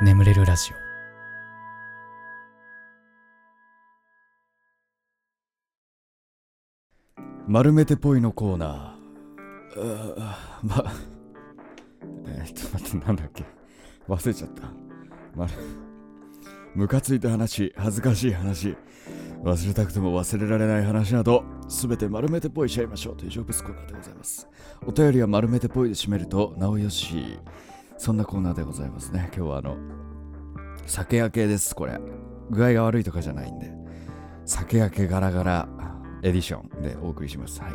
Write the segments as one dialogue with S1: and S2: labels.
S1: 眠れるラジオ
S2: 丸めてぽいのコーナー。あま、えー、ちょっと待って、なんだっけ。忘れちゃった。まる、ムカついた話、恥ずかしい話、忘れたくても忘れられない話など、すべて丸めてぽいしちゃいましょうというジョブスコーナーでございます。お便りは丸めてぽいで締めると、なおよし。そんなコーナーでございますね。今日はあの、酒焼けです、これ。具合が悪いとかじゃないんで。酒焼けガラガラエディションでお送りします。はい。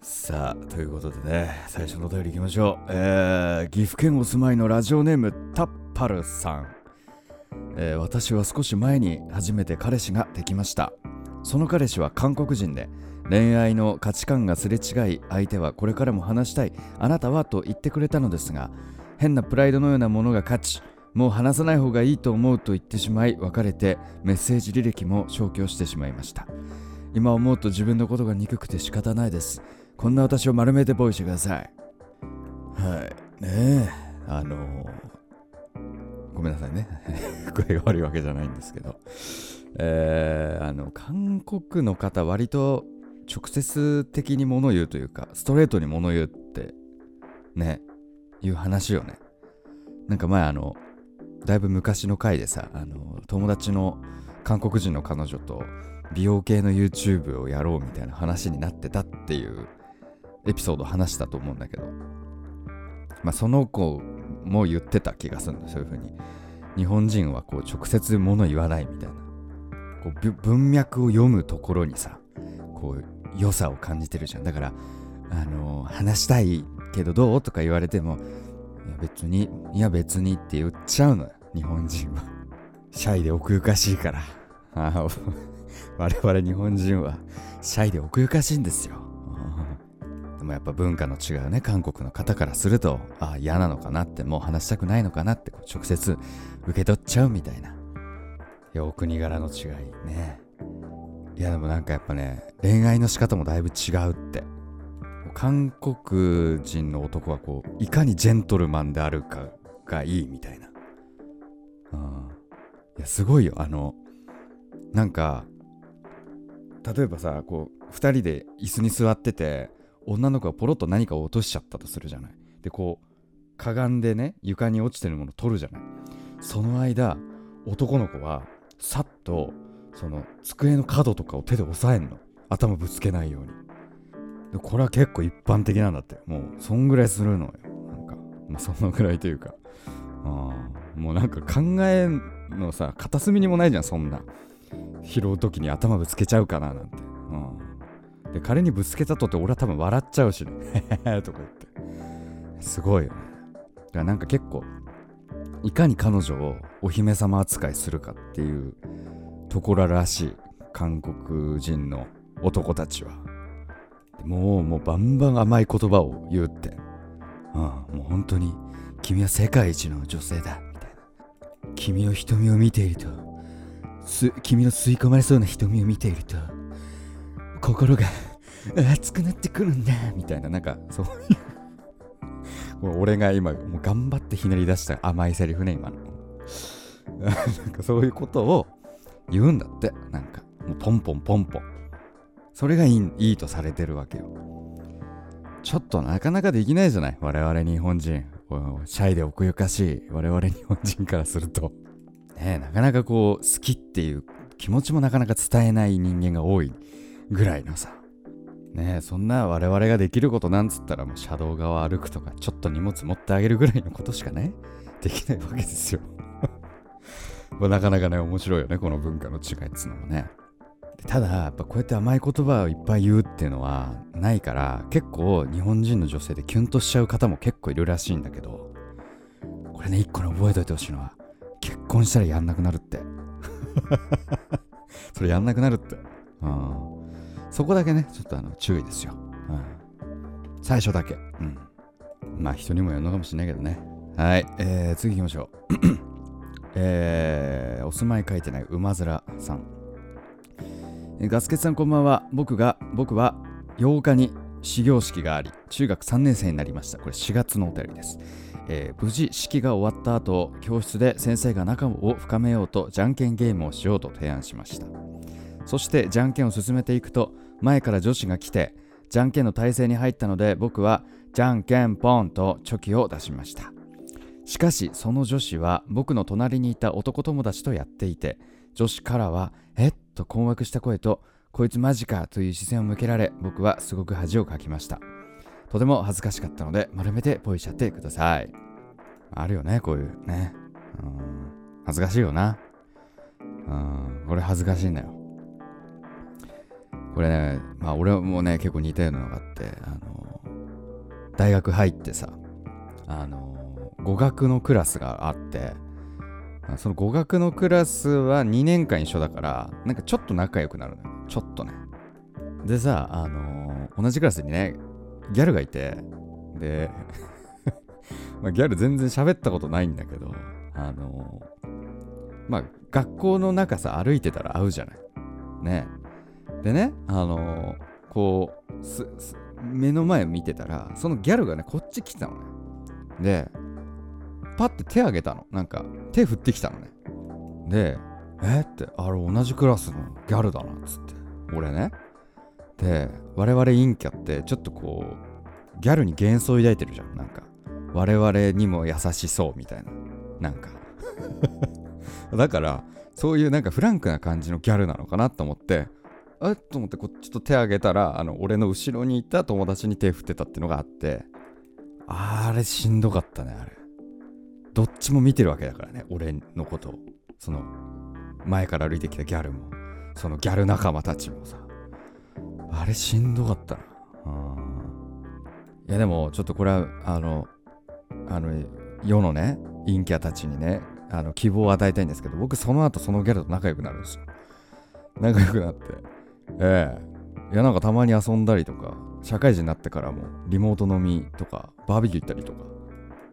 S2: さあ、ということでね、最初のお便りいきましょう。えー、岐阜県お住まいのラジオネームタッパルさん。えー私は少し前に初めて彼氏ができました。その彼氏は韓国人で、恋愛の価値観がすれ違い、相手はこれからも話したい、あなたはと言ってくれたのですが、変なプライドのようなものが勝ち、もう話さない方がいいと思うと言ってしまい、別れてメッセージ履歴も消去してしまいました。今思うと自分のことが憎くて仕方ないです。こんな私を丸めてボイしてください。はい。ねえ。あのごめんなさいね。声が悪いわけじゃないんですけど。えー、あの、韓国の方、割と直接的に物言うというか、ストレートに物言うって、ね、いう話よね。なんか前、あの、だいぶ昔の回でさ、あの、友達の韓国人の彼女と、美容系の YouTube をやろうみたいな話になってたっていうエピソード話したと思うんだけど、まあ、その子も言ってた気がするんだそういう風に。日本人はこう直接物言わないみたいな。こう文脈を読むところにさこう良さを感じてるじゃん。だからあの話したいけどどうとか言われてもいや別にいや別にって言っちゃうのよ日本人はシャイで奥ゆかしいから 我々日本人はシャイで奥ゆかしいんですよ。でもやっぱ文化の違うね、韓国の方からすると、ああ、嫌なのかなって、もう話したくないのかなって、直接受け取っちゃうみたいな。いや、お国柄の違いね。いや、でもなんかやっぱね、恋愛の仕方もだいぶ違うって。韓国人の男はこう、いかにジェントルマンであるかがいいみたいな。うん。いや、すごいよ。あの、なんか、例えばさこう2人で椅子に座ってて女の子がポロッと何かを落としちゃったとするじゃないでこうかがんでね床に落ちてるものを取るじゃないその間男の子はさっとその机の角とかを手で押さえんの頭ぶつけないようにでこれは結構一般的なんだって。もうそんぐらいするのよ。なんか、まあ、そのぐらいというか。あもうなんか考えのさ片隅にもないじゃんそんな。拾う時に頭ぶつけちゃうかななんて、うん、で彼にぶつけたとって俺は多分笑っちゃうしね。とか言って。すごいよね。だからなんか結構いかに彼女をお姫様扱いするかっていうところらしい。韓国人の男たちは。もうもうバンバン甘い言葉を言うって、うん、もう本当に君は世界一の女性だみたいな。君の瞳を見ているとす君の吸い込まれそうな瞳を見ていると心が熱くなってくるんだみたいな。なんかそういう。もう俺が今もう頑張ってひねり出した甘いセリフね今の。なんかそういうことを言うんだって。なんかもうポンポンポンポン。それがいいいいとされてるわけよ。ちょっとなかなかできないじゃない？我々日本人。シャイで奥ゆかしい。我々日本人からすると。ねえなかなかこう好きっていう気持ちもなかなか伝えない人間が多いぐらいのさ。ねえそんな我々ができることなんつったらもう車道側歩くとかちょっと荷物持ってあげるぐらいのことしかねできないわけですよ。まあなかなかね面白いよねこの文化の違いっつうのもね。ただやっぱこうやって甘い言葉をいっぱい言うっていうのはないから結構日本人の女性でキュンとしちゃう方も結構いるらしいんだけどこれね一個ね覚えておいてほしいのは結婚したらやんなくなるって。それやんなくなるって。うん。そこだけねちょっとあの注意ですよ、うん、最初だけ。うん。まあ人にもよるのかもしれないけどね。はい、えー、次行きましょう。えー、お住まい書いてない馬面さん。ガスケツさんこんばんは。僕が僕は8日に始業式があり中学3年生になりました。これ4月のお便りです、えー無事式が終わった後教室で先生が仲を深めようとじゃんけんゲームをしようと提案しました。そしてじゃんけんを進めていくと前から女子が来てじゃんけんの体勢に入ったので僕はじゃんけんポンとチョキを出しました。しかしその女子は僕の隣にいた男友達とやっていて女子からはと困惑した声とこいつマジかという視線を向けられ僕はすごく恥をかきました。とても恥ずかしかったので丸めてポイしちゃってください。あるよねこういうね。うん。恥ずかしいよな。うん。これ恥ずかしいんだよ。これねまあ俺もね結構似たようなのがあってあの大学入ってさあの語学のクラスがあってその語学のクラスは2年間一緒だからなんかちょっと仲良くなるのよ。ちょっとね。でさあの同じクラスにねギャルがいてで まあギャル全然喋ったことないんだけどあのまあ学校の中さ歩いてたら会うじゃない。ね。でねあのこう目の前見てたらそのギャルがねこっち来たのね。でパッて手挙げたの。なんか手振ってきたのね。でえ？ってあれ同じクラスのギャルだなっつって。俺ね。で我々陰キャってちょっとこうギャルに幻想抱いてるじゃん。なんか我々にも優しそうみたいな。なんか。だからそういうなんかフランクな感じのギャルなのかなと思ってえ？っと思ってこっちと手挙げたらあの俺の後ろにいた友達に手振ってたっていうのがあって。あれしんどかったねあれ。どっちも見てるわけだからね俺のことを。その前から歩いてきたギャルも。そのギャル仲間たちもさ。あれしんどかったな。いやでもちょっとこれはあのあの世のね陰キャたちにねあの希望を与えたいんですけど僕その後そのギャルと仲良くなるんですよ。仲良くなって。ええ。いやなんかたまに遊んだりとか社会人になってからもリモート飲みとかバーベキュー行ったりとか。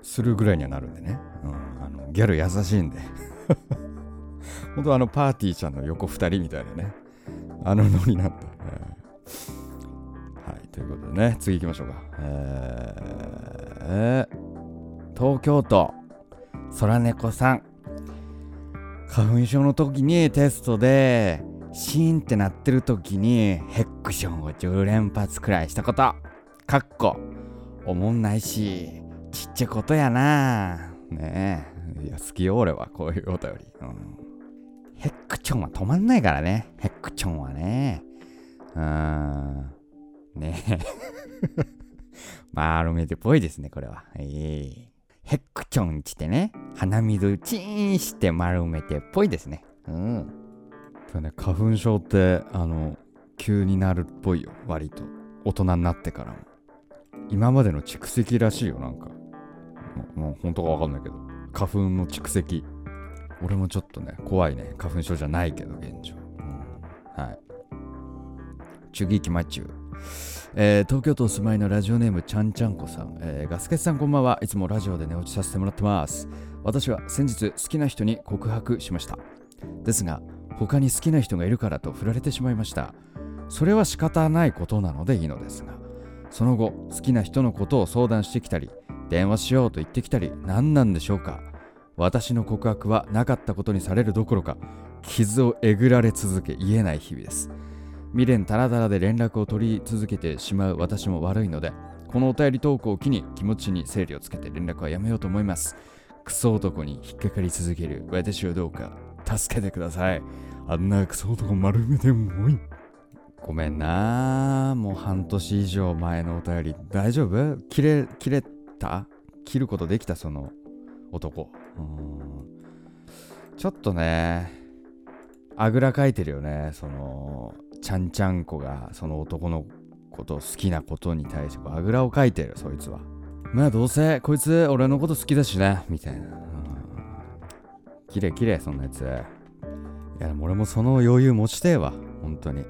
S2: するぐらいにはなるんでね、うん、あのギャル優しいんで。本当あのパーティーちゃんの横2人みたいなね。あのノリなんで、ええはいということでね次行きましょうか。えー、東京都空猫さん。花粉症の時にテストでシーンってなってる時にヘックションを10連発くらいしたこと。かっこおもんないし。ちっちゃいことやな。ねえ。いや好きよ俺はこういうお便り、うん、ヘックチョンは止まんないからね。ヘックチョンはね。うん。ねえ。丸めてっぽいですねこれは。ええ。ヘックチョンしてね鼻水チーンして丸めてっぽいですね。うん。そうね花粉症ってあの急になるっぽいよ割と。大人になってからも。今までの蓄積らしいよなんか。もう本当かわかんないけど。花粉の蓄積。俺もちょっとね怖いね。花粉症じゃないけど現状、うん、はい。中行きまちゅう。えー東京都お住まいのラジオネームちゃんちゃんこさん、えーガスケツさんこんばんは。いつもラジオで寝落ちさせてもらってます。私は先日好きな人に告白しました。ですが他に好きな人がいるからと振られてしまいました。それは仕方ないことなのでいいのですが。その後好きな人のことを相談してきたり電話しようと言ってきたり何なんでしょうか。私の告白はなかったことにされるどころか傷をえぐられ続け言えない日々です。未練たらだらで連絡を取り続けてしまう私も悪いのでこのお便り投稿を機に気持ちに整理をつけて連絡はやめようと思います。クソ男に引っかかり続ける私をどうか助けてください。あんなクソ男丸めてもいごめんなもう半年以上前のお便り大丈夫？切れ切れた？切ることできたその男。うん。ちょっとねあぐらかいてるよねそのちゃんちゃんこがその男のこと好きなことに対してあぐらをかいてるそいつは。まあどうせこいつ俺のこと好きだしねみたいな。うん。きれいきれいそんなやつ。いやでも俺もその余裕持ちてえわ本当に。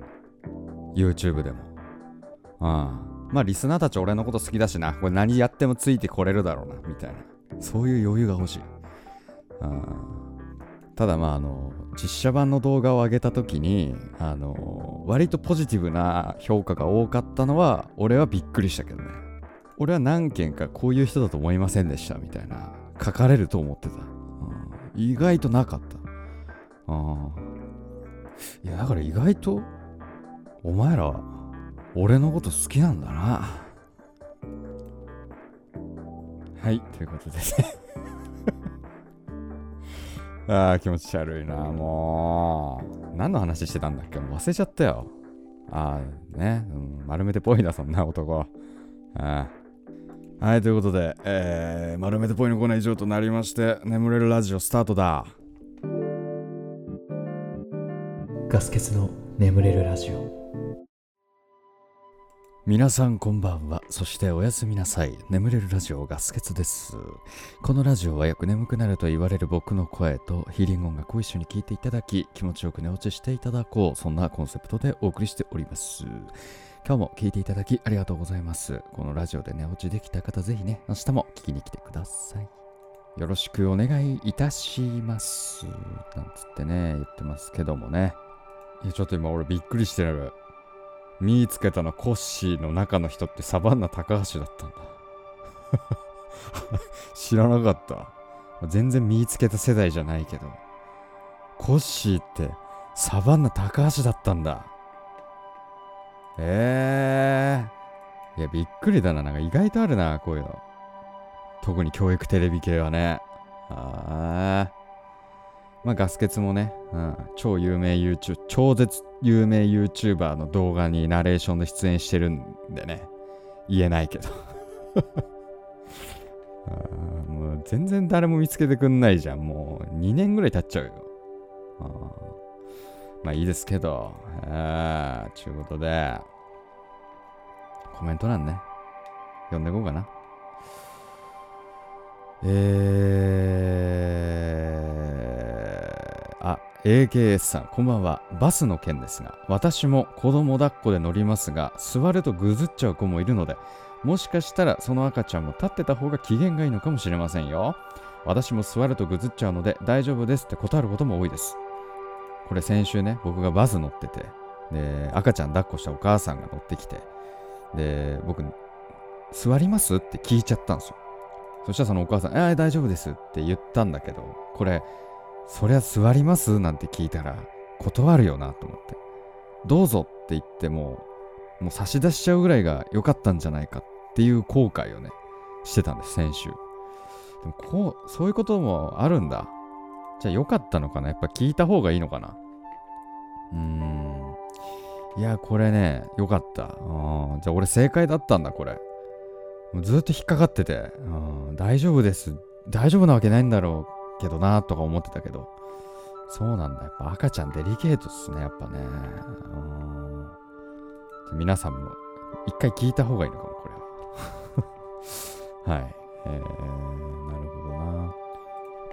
S2: YouTube でも。うん。まあリスナーたち俺のこと好きだしな。これ何やってもついてこれるだろうな。みたいな。そういう余裕が欲しい。ただまああの実写版の動画を上げた時にあの割とポジティブな評価が多かったのは俺はびっくりしたけどね。俺は何件かこういう人だと思いませんでしたみたいな書かれると思ってた、意外となかった。あいやだから意外とお前ら俺のこと好きなんだなはいということで ああ、気持ち悪いな、もう。何の話してたんだっけ？もう忘れちゃったよ。ああ、ね、うん、丸めてぽいな、そんな男。ああはい、ということで、えー、丸めてぽいのコーナー以上となりまして、眠れるラジオスタートだ。
S1: ガス欠の眠れるラジオ。
S2: 皆さんこんばんは。そしておやすみなさい。眠れるラジオガスケツです。このラジオはよく眠くなると言われる僕の声とヒーリング音楽を一緒に聴いていただき、気持ちよく寝落ちしていただこう。そんなコンセプトでお送りしております。今日も聴いていただきありがとうございます。このラジオで寝落ちできた方、ぜひね、明日も聞きに来てください。よろしくお願いいたします。なんつってね、言ってますけどもね。いや、ちょっと今俺びっくりしてる。見つけたのコッシーの中の人ってサバンナ高橋だったんだ。知らなかった。全然見つけた世代じゃないけど。コッシーってサバンナ高橋だったんだ。ええー、いやびっくりだな。なんか意外とあるなこういうの。特に教育テレビ系はね。ああまあ、ガス欠もね、うん、超有名 YouTube、超絶有名 YouTuber の動画にナレーションで出演してるんでね、言えないけど もう全然誰も見つけてくんないじゃん。もう2年ぐらい経っちゃうよ。あまあいいですけど、あちゅうことで、コメント欄ね、読んでいこうかな。えー、AKS さん、こんばんは。バスの件ですが、私も子供抱っこで乗りますが、座るとぐずっちゃう子もいるので、もしかしたらその赤ちゃんも立ってた方が機嫌がいいのかもしれませんよ。私も座るとぐずっちゃうので大丈夫ですって断ることも多いです。これ先週ね、僕がバス乗ってて、で、赤ちゃん抱っこしたお母さんが乗ってきて、で、僕、座ります？って聞いちゃったんですよ。そしたらそのお母さん、えー、大丈夫ですって言ったんだけど、これ、そりゃ座ります？なんて聞いたら断るよなと思って。どうぞって言っても、もう差し出しちゃうぐらいが良かったんじゃないかっていう後悔をね、してたんです、先週。でもこう、そういうこともあるんだ。じゃあ良かったのかな？やっぱ聞いた方がいいのかな？うーん。いや、これね、良かった。あじゃあ俺正解だったんだ、これ。もうずっと引っかかってて、大丈夫です。大丈夫なわけないんだろうけどなとか思ってたけど、そうなんだ。やっぱ赤ちゃんデリケートっすね、やっぱね。うん皆さんも一回聞いた方がいいのかも、これは。はい。えー、なるほどな。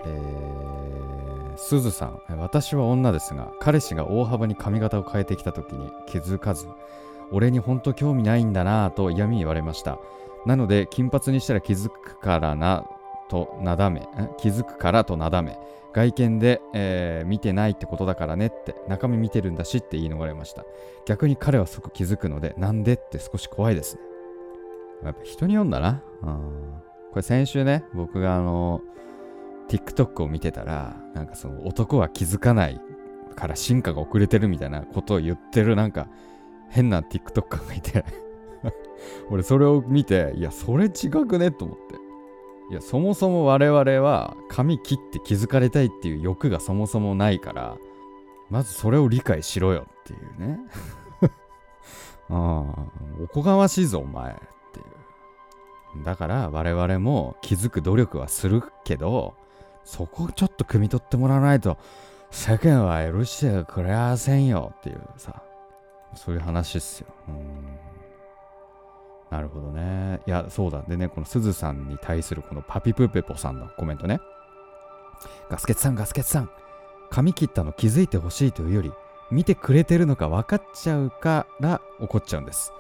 S2: えー、すずさん。私は女ですが、彼氏が大幅に髪型を変えてきた時に気づかず、俺にほんと興味ないんだなぁと嫌味言われました。なので、金髪にしたら気づくからなとなだめ、気づくからとなだめ、外見で、えー、見てないってことだからねって、中身見てるんだしって言い逃れました。逆に彼は即気づくので、なんでって少し怖いですね。やっぱ人に読んだな。うん、これ先週ね、僕があの、TikTok を見てたら、なんかその男は気づかないから進化が遅れてるみたいなことを言ってるなんか変な TikToker がいて 俺それを見て、いや、それ違くねと思って。いやそもそも我々は髪切って気づかれたいっていう欲がそもそもないからまずそれを理解しろよっていうね。ああおこがましいぞお前っていう。だから我々も気づく努力はするけどそこをちょっと汲み取ってもらわないと世間は許してくれませんよっていうさそういう話っすよ。うん。なるほどね。いや、そうだ。でね、このすずさんに対するこのパピプペポさんのコメントね。ガスケツさん、ガスケツさん。髪切ったの気づいてほしいというより、見てくれてるのか分かっちゃうから怒っちゃうんです。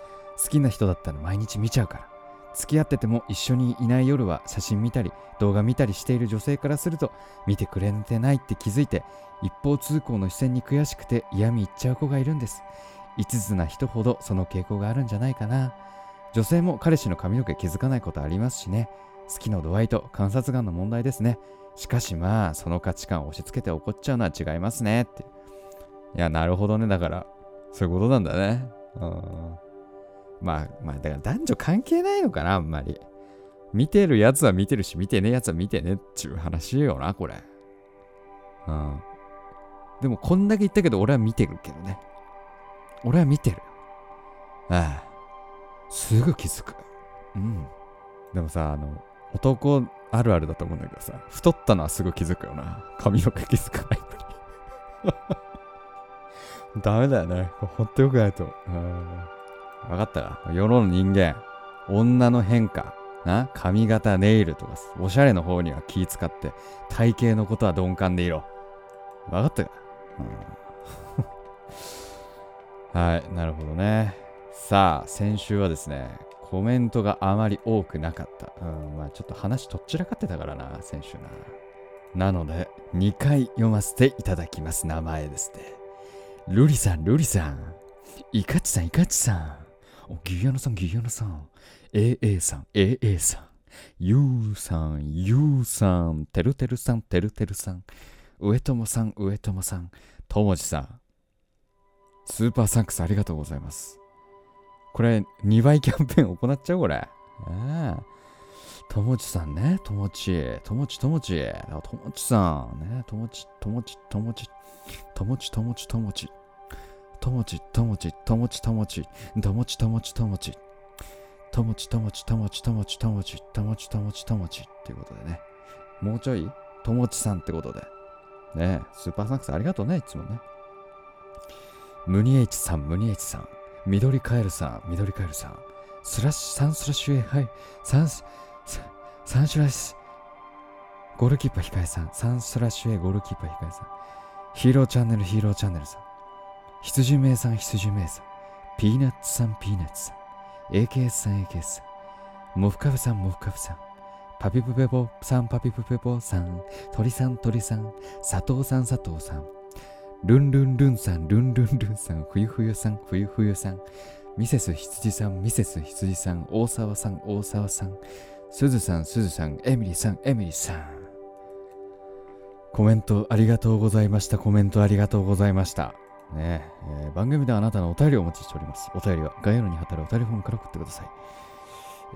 S2: 好きな人だったら毎日見ちゃうから。付き合ってても一緒にいない夜は写真見たり動画見たりしている女性からすると見てくれてないって気づいて一方通行の視線に悔しくて嫌味言っちゃう子がいるんです一途な人ほどその傾向があるんじゃないかな女性も彼氏の髪の毛気づかないことありますしね。好きの度合いと観察眼の問題ですね。しかしまあその価値観を押し付けて怒っちゃうのは違いますね。って。いやなるほどね。だからそういうことなんだね。うん。まあまあだから男女関係ないのかなあんまり。見てるやつは見てるし見てねえやつは見てねっていう話よなこれ。うん。でもこんだけ言ったけど俺は見てるけどね。俺は見てる。ああすぐ気づく。うん。でもさあの男あるあるだと思うんだけどさ太ったのはすぐ気づくよな。髪の毛気づかないのに。ダメだよね。ほんとよくないと。う分かったか世の人間女の変化な？髪型ネイルとかおしゃれの方には気使って体型のことは鈍感でいろ。分かったか、うん、はいなるほどね。さあ先週はですねコメントがあまり多くなかった。うん、まあちょっと話とっちらかってたからな、先週な。なので、2回読ませていただきます。名前ですね。ルリさん、ルリさん。イカチさん、イカチさん。ギュヤノさん、ギュヤノさん。AA さん、AA さん。ユーさん、ユーさん。てるてるさん、てるてるさん。上友さん、上友さん。ともじさん。スーパーサンクスありがとうございます。これ、2倍キャンペーン行っちゃうこれ。ああ。ともちさんね。ともち。ともち、ともち。ともちさん。ね。ともち、ともち、ともち。ともち、ともち、ともち。ともち、ともち、ともち、ともち。ともち、ともち、ともち。ともち、ともち、ともち、ともち、ともち、ともち、ともち、ともち。っていうことでね。もうちょい？ともちさんってことで。ねスーパーサンクスありがとうね、いつもね。ムニエイチさん、ムニエイチさん。緑カエルさん、緑カエルさん。スラッシュ、サンスラッシュ A、はい。サンス、サンスラッシュ、ゴールキーパー控えさん。サンスラッシュ A、ゴールキーパー控えさん。ヒーローチャンネル、ヒーローチャンネルさん。羊名さん、羊名さん。ピーナッツさん、ピーナッツさん。AKS さん、AKS さん。モフカフさん、モフカフさん。パピプペポさん、パピプペポさん。鳥さん、鳥さん。佐藤さん、佐藤さん。ルンルンルンさん、ルンルンルンさん、冬冬さん、冬冬さん、ミセス羊さん、ミセス羊さん、大沢さん、大沢さん、すずさん、すずさん、エミリーさん、エミリーさん。コメントありがとうございました。コメントありがとうございました。ねえー、番組ではあなたのお便りをお待ちしております。お便りは概要欄に貼ってあるお便りフォームから送ってください。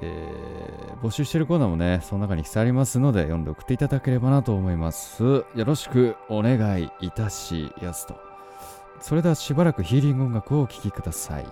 S2: えー、募集しているコーナーもね、その中に記載ありますので、読んで送っていただければなと思います。よろしくお願いいたしやすと。それではしばらくヒーリング音楽をお聴きください。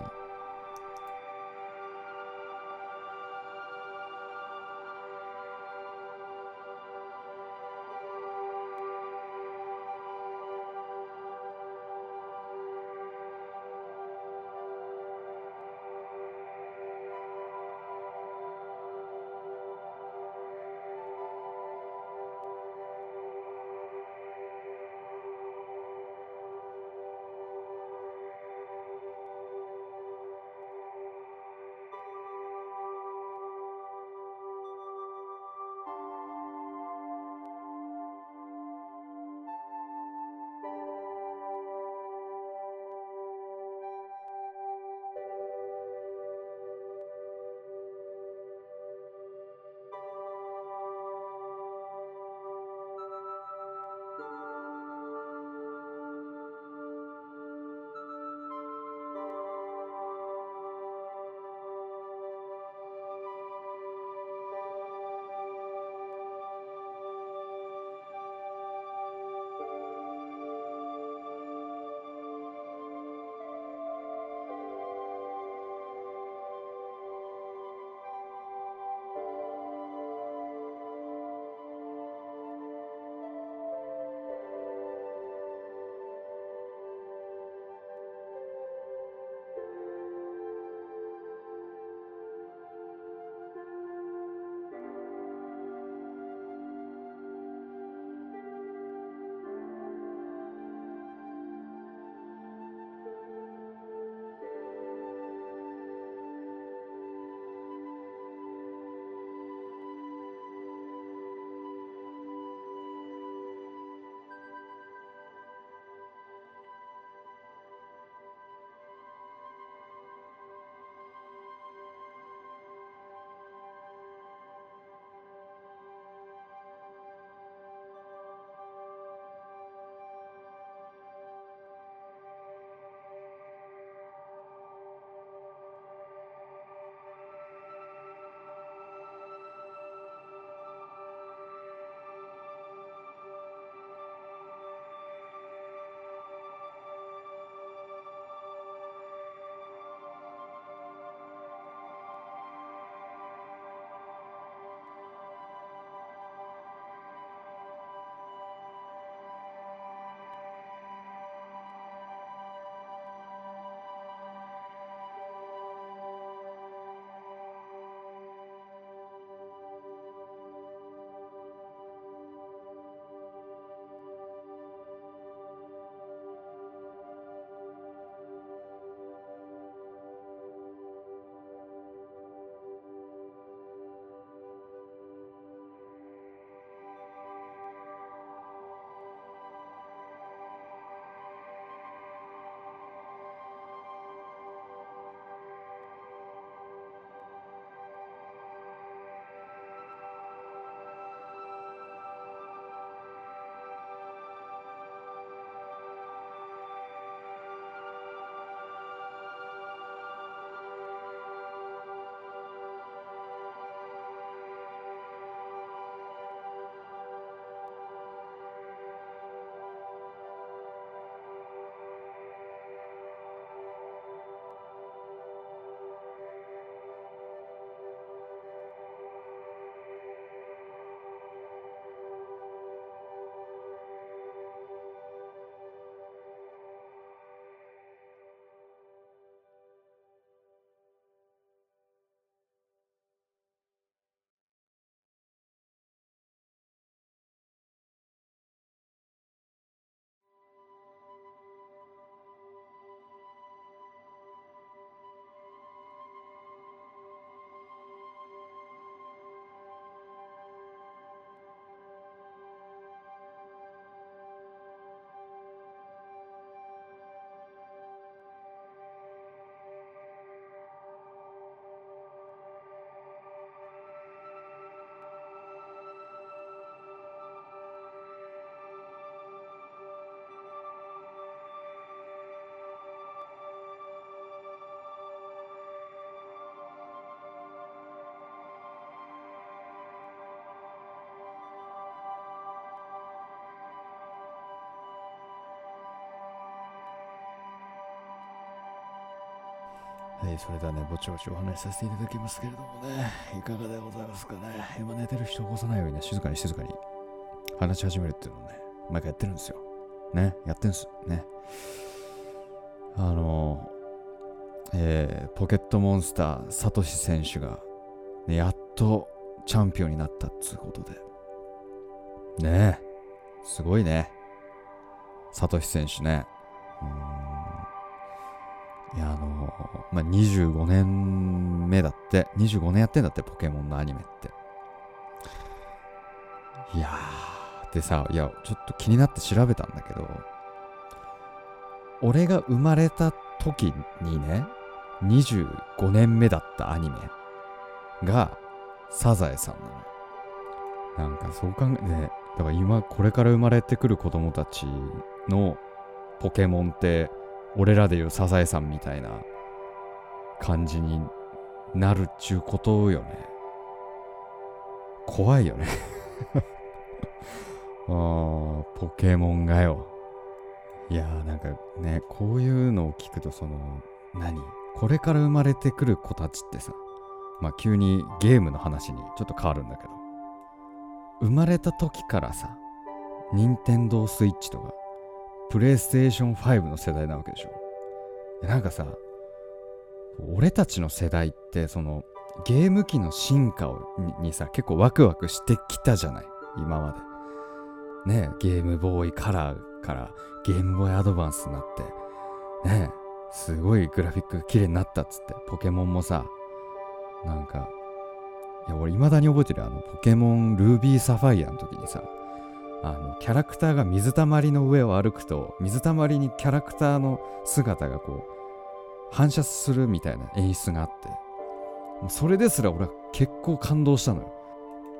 S2: はい、それではね、ぼちぼちお話しさせていただきますけれどもね、いかがでございますかね。今寝てる人起こさないようにね、静かに静かに話し始めるっていうのをね、毎回やってるんですよ。ね、やってんす。ね。あのえー、ポケットモンスター、サトシ選手が、ね、やっとチャンピオンになったっつうことで。ねえ、すごいね。サトシ選手ね。うんいや、あのまあ、25年目だって、25年やってんだって、ポケモンのアニメって。いやー、でさ、いや、ちょっと気になって調べたんだけど、俺が生まれた時にね、25年目だったアニメが、サザエさんなの。なんかそう考え、ね、だから今、これから生まれてくる子供たちのポケモンって、俺らでいうサザエさんみたいな感じになるっちゅうことよね。怖いよね あポケモンがよ。いやーなんかね、こういうのを聞くとその、何？これから生まれてくる子たちってさ、まあ急にゲームの話にちょっと変わるんだけど、生まれた時からさ、任天堂スイッチとか、プレイステーション5の世代なわけでしょ。なんかさ、俺たちの世代って、その、ゲーム機の進化をにさ、結構ワクワクしてきたじゃない？今まで。ねゲームボーイカラーからゲームボーイアドバンスになって、ねすごいグラフィック綺麗になったっつって、ポケモンもさ、なんか、いや、俺未だに覚えてるあの、ポケモンルービーサファイアの時にさ、あのキャラクターが水たまりの上を歩くと水たまりにキャラクターの姿がこう反射するみたいな演出があってそれですら俺は結構感動したのよ。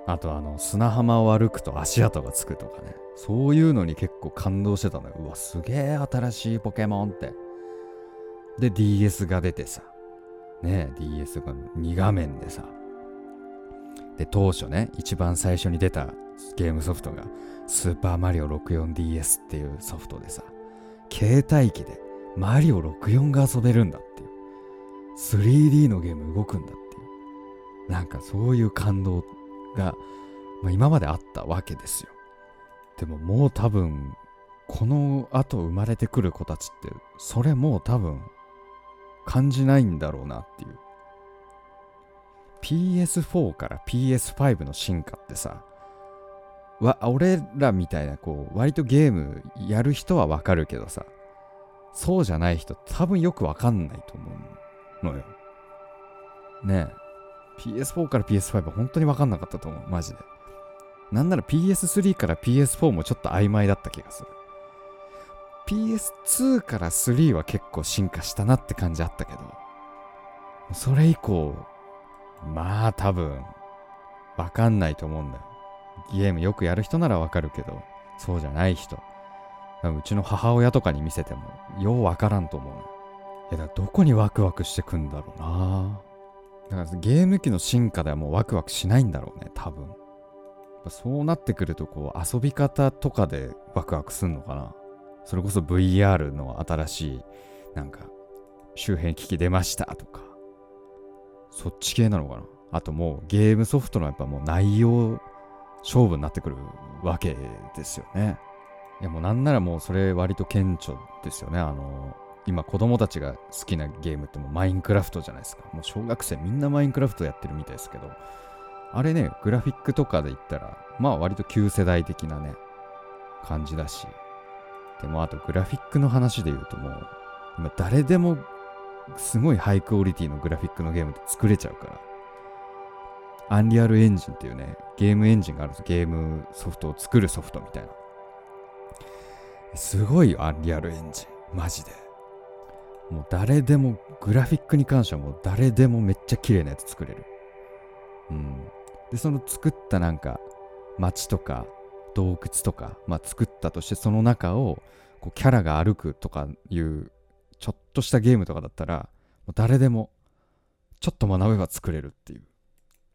S2: あとあの砂浜を歩くと足跡がつくとかね。そういうのに結構感動してたのよ。うわすげえ新しいポケモンって。で DS が出てさ。ね DS が2画面でさ。で当初ね一番最初に出たゲームソフトがスーパーマリオ 64DS っていうソフトでさ、携帯機でマリオ64が遊べるんだっていう。3D のゲーム動くんだっていう。なんかそういう感動が、まあ、今まであったわけですよ。でももう多分、この後生まれてくる子たちって、それもう多分、感じないんだろうなっていう。PS4 から PS5 の進化ってさ、わ俺らみたいなこう割とゲームやる人はわかるけどさそうじゃない人多分よくわかんないと思うのよ。ねえ。PS4 から PS5 本当にわかんなかったと思う。マジで。なんなら PS3 から PS4 もちょっと曖昧だった気がする。PS2 から3は結構進化したなって感じあったけど。それ以降まあ多分わかんないと思うんだよ。ゲームよくやる人ならわかるけど、そうじゃない人。うちの母親とかに見せても、ようわからんと思う。いや、だからどこにワクワクしてくんだろうな。だからゲーム機の進化ではもうワクワクしないんだろうね、多分。そうなってくると、こう、遊び方とかでワクワクすんのかな。それこそ VR の新しい、なんか、周辺機器出ましたとか。そっち系なのかな。あともうゲームソフトのやっぱもう内容勝負になってくるわけですよね。いやもうなんならもうそれ割と顕著ですよね。あの、今子供たちが好きなゲームってもうマインクラフトじゃないですか。もう小学生みんなマインクラフトやってるみたいですけど、あれね、グラフィックとかで言ったら、まあ割と旧世代的なね、感じだし。でもあとグラフィックの話で言うともう、今誰でもすごいハイクオリティのグラフィックのゲームって作れちゃうから。アンリアルエンジンっていうね、ゲームエンジンがあるんです。ゲームソフトを作るソフトみたいな。すごいよ、アンリアルエンジン。マジで。もう誰でも、グラフィックに関してはもう誰でもめっちゃ綺麗なやつ作れる。うん。で、その作ったなんか、街とか、洞窟とか、まあ作ったとして、その中を、こう、キャラが歩くとかいう、ちょっとしたゲームとかだったら、もう誰でも、ちょっと学べば作れるっていう。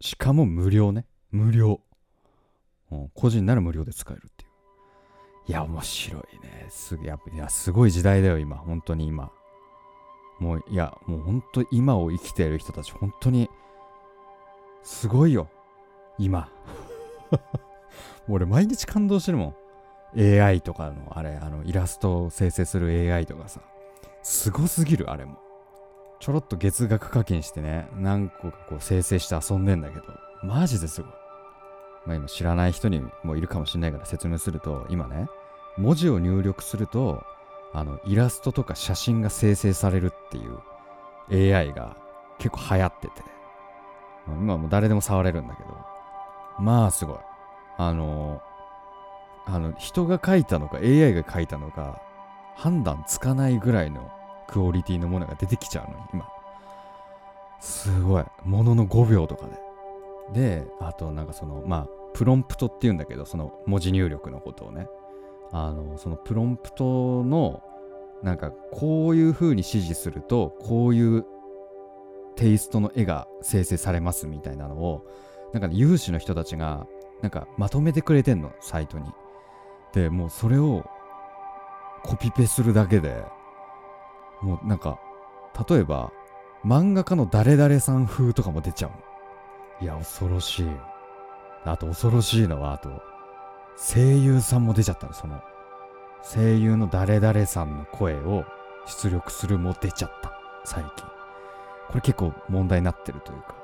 S2: しかも無料ね。無料。うん、個人なら無料で使えるっていう。いや、面白いね。すげやっぱいや、すごい時代だよ、今。本当に今。もういやもう本当今を生きている人たち本当にすごいよ今 俺毎日感動してるもん AI とかのあれあのイラストを生成する AI とかさすごすぎるあれもちょろっと月額課金してね何個かこう生成して遊んでんだけどマジですごい。まあ今知らない人にもいるかもしれないから説明すると今ね文字を入力するとあのイラストとか写真が生成されるっていう AI が結構流行ってて、まあ今はもう誰でも触れるんだけど。まあすごい。あのあの人が書いたのか AI が書いたのか判断つかないぐらいのクオリティのものが出てきちゃうのに今。すごい。ものの5秒とかで。であとなんかそのまあプロンプトっていうんだけどその文字入力のことをね。あのそのプロンプトのなんかこういう風に指示するとこういうテイストの絵が生成されますみたいなのをなんか、ね、有志の人たちがなんかまとめてくれてんのサイトに。でもうそれをコピペするだけでもうなんか例えば漫画家の誰々さん風とかも出ちゃういや恐ろしいあと恐ろしいのはあと声優さんも出ちゃったの。その声優の誰々さんの声を出力するも出ちゃった。最近。これ結構問題になってるというか。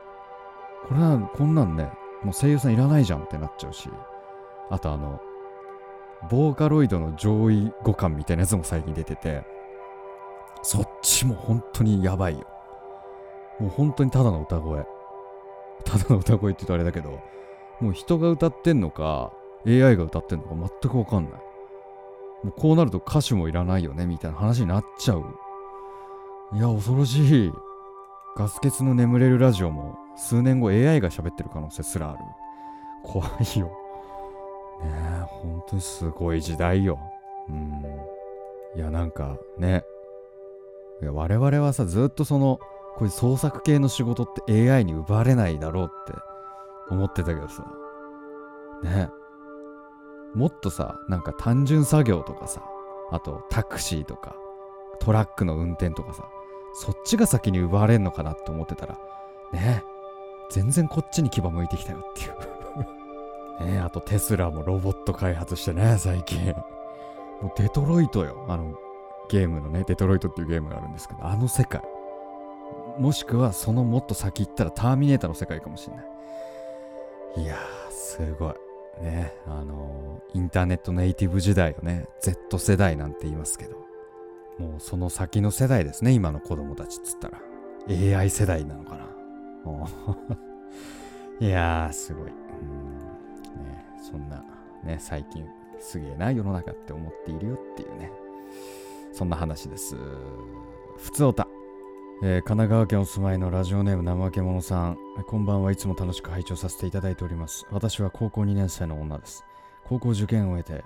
S2: これはこんなんねもう声優さんいらないじゃんってなっちゃうし。あとあのボーカロイドの上位互換みたいなやつも最近出てて。そっちも本当にやばいよもう本当にただの歌声ただの歌声って言うとあれだけどもう人が歌ってんのか AI が歌ってんのか全くわかんない。もうこうなると歌手もいらないよねみたいな話になっちゃう。いや、恐ろしい。ガス欠の眠れるラジオも数年後 AI が喋ってる可能性すらある。怖いよ。ねえ、本当にすごい時代よ。うん。いや、なんかね。いや我々はさ、ずっとその、こういう創作系の仕事って AI に奪われないだろうって思ってたけどさ。ねもっとさ、なんか単純作業とかさ、あとタクシーとか、トラックの運転とかさ、そっちが先に奪われんのかなって思ってたら、ね全然こっちに牙向いてきたよっていう ねあとテスラもロボット開発してね、最近。もうデトロイトよ。あの、ゲームのね、デトロイトっていうゲームがあるんですけど、あの世界。もしくはそのもっと先行ったらターミネーターの世界かもしれない。いやー、すごい。ね、あのインターネットネイティブ時代をね、Z 世代なんて言いますけど、もうその先の世代ですね、今の子供たちっつったら。AI 世代なのかな。いやー、すごい。うんね、そんな、ね、最近すげえな世の中って思っているよっていうね、そんな話です。ふつおた。えー、神奈川県お住まいのラジオネーム怠け者さん、こんばんはいつも楽しく拝聴させていただいております。私は高校2年生の女です。高校受験を終えて、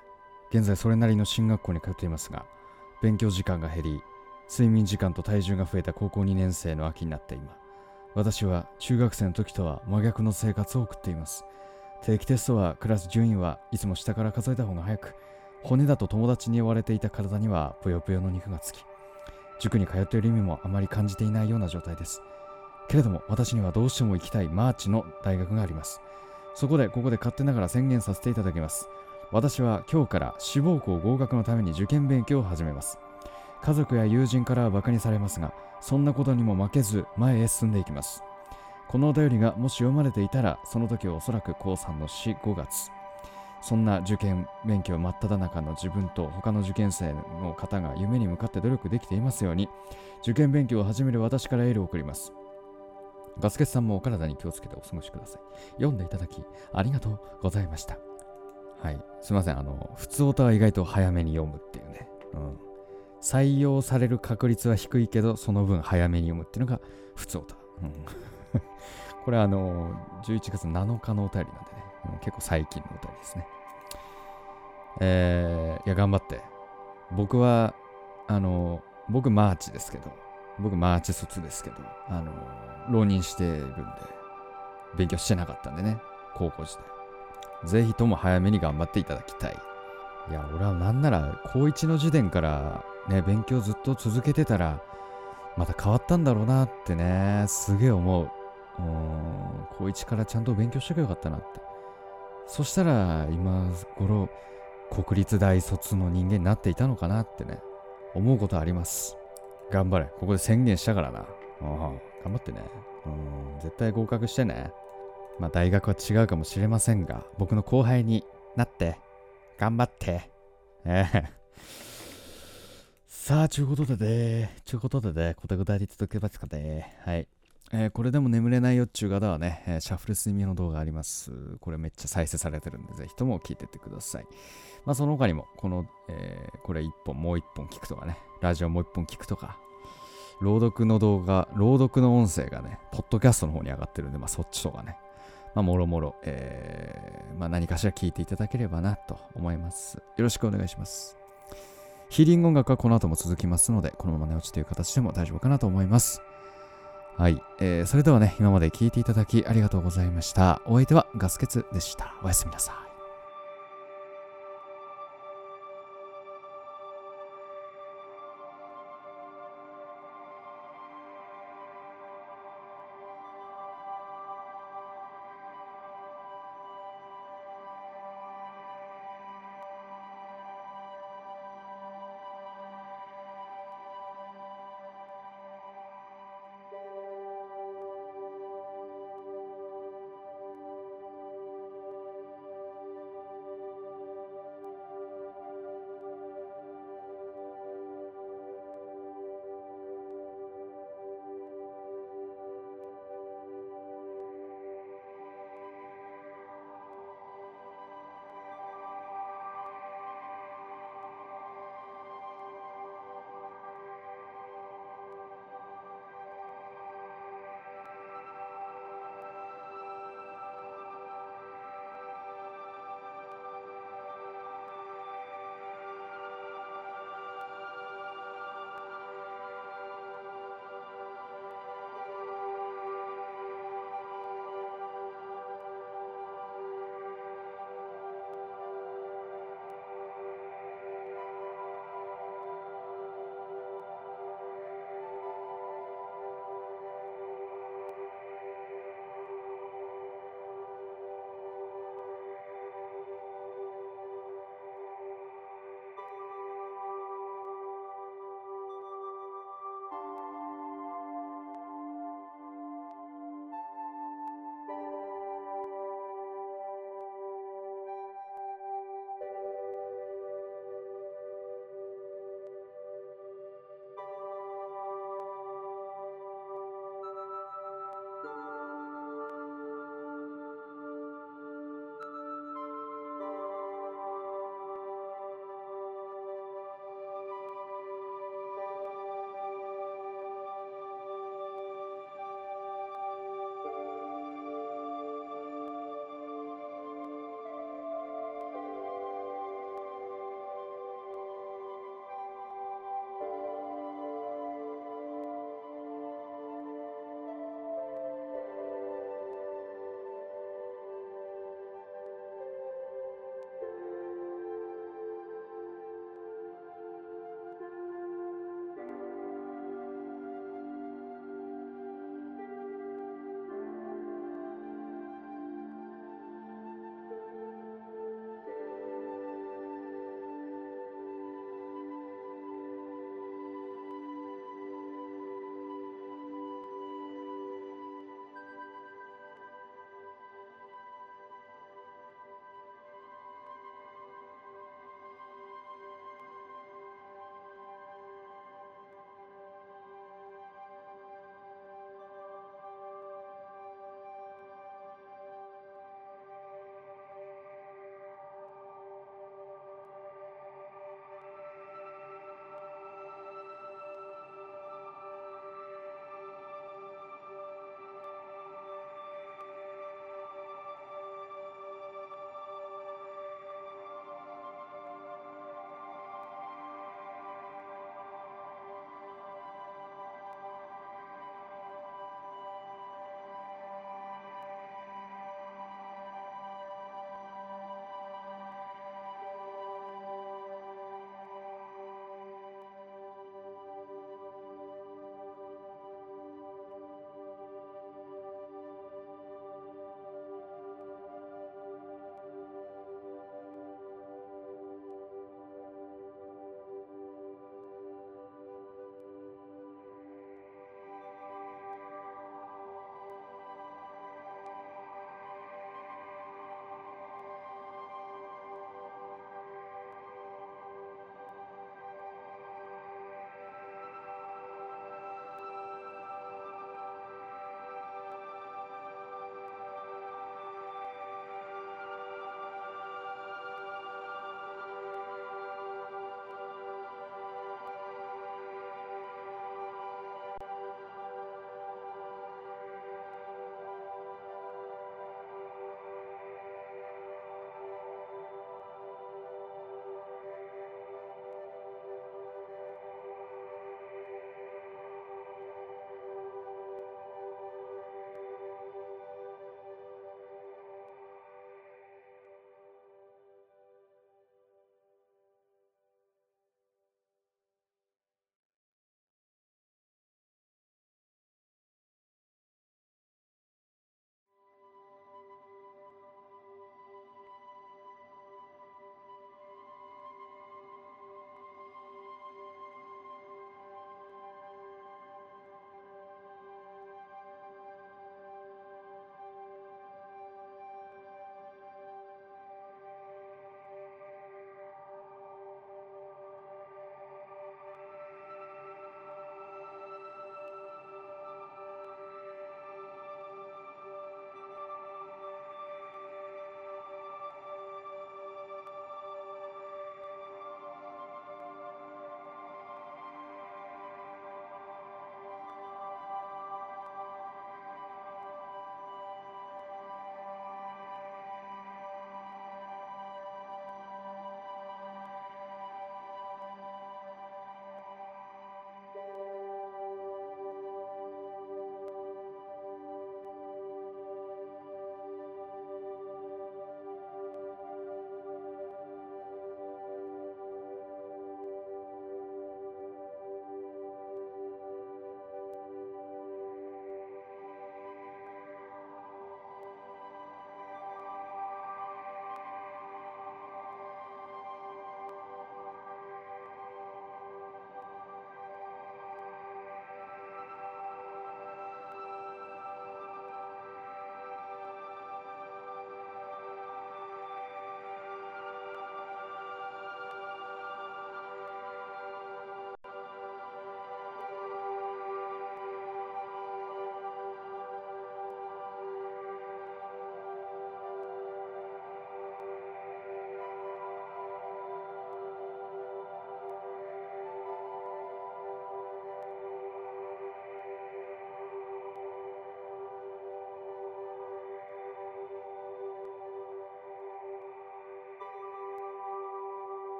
S2: 現在それなりの進学校に通っていますが、勉強時間が減り、睡眠時間と体重が増えた高校2年生の秋になって今、私は中学生の時とは真逆の生活を送っています。定期テストはクラス順位はいつも下から数えた方が早く、骨だと友達に追われていた体にはぷよぷよの肉がつき、塾に通っている意味もあまり感じていないような状態です。けれども私にはどうしても行きたいマーチの大学があります。そこでここで勝手ながら宣言させていただきます。私は今日から志望校合格のために受験勉強を始めます。家族や友人からは馬鹿にされますが、そんなことにも負けず前へ進んでいきます。このお便りがもし読まれていたら、その時はおそらく高3の4、5月。そんな受験勉強真っ只中の自分と他の受験生の方が夢に向かって努力できていますように、受験勉強を始める私からエールを送ります。ガスケツさんもお体に気をつけてお過ごしください。読んでいただきありがとうございました。はい。すいません。あの、普通歌は意外と早めに読むっていうね。うん。採用される確率は低いけど、その分早めに読むっていうのが普通歌。うん。これあの、11月7日のお便りなんでね。結構最近の歌ですね。えー、いや、頑張って。僕は、あの、僕マーチですけど、僕マーチ卒ですけど、あの、浪人してるんで、勉強してなかったんでね、高校時代。ぜひとも早めに頑張っていただきたい。いや、俺はなんなら、高1の時点からね、勉強ずっと続けてたら、また変わったんだろうなってね、すげえ思う。うん、高一からちゃんと勉強しとけばよかったなって。そしたら、今頃、国立大卒の人間になっていたのかなってね、思うことあります。頑張れ。ここで宣言したからな。うん頑張ってね。うん、絶対合格してね。まあ、大学は違うかもしれませんが、僕の後輩になって、頑張って。ええ さあ、ちゅうことでね、ちゅうことでね、答え答えていただけますかね。はい。えーこれでも眠れないよっちゅう方はね、えーシャッフル睡眠の動画あります。これめっちゃ再生されてるんで、ぜひとも聞いてってください。まあ、その他にも、この、えーこれ一本、もう一本聞くとかね、ラジオもう一本聞くとか、朗読の動画、朗読の音声がね、ポッドキャストの方に上がってるんで、まあ、そっちとかね、まあ、もろもろ、えーまあ、何かしら聞いていただければなと思います。よろしくお願いします。ヒーリング音楽はこの後も続きますので、このまま寝落ちという形でも大丈夫かなと思います。はい、えーそれではね、今まで聞いていただきありがとうございました。お相手はガスケツでした。おやすみなさい。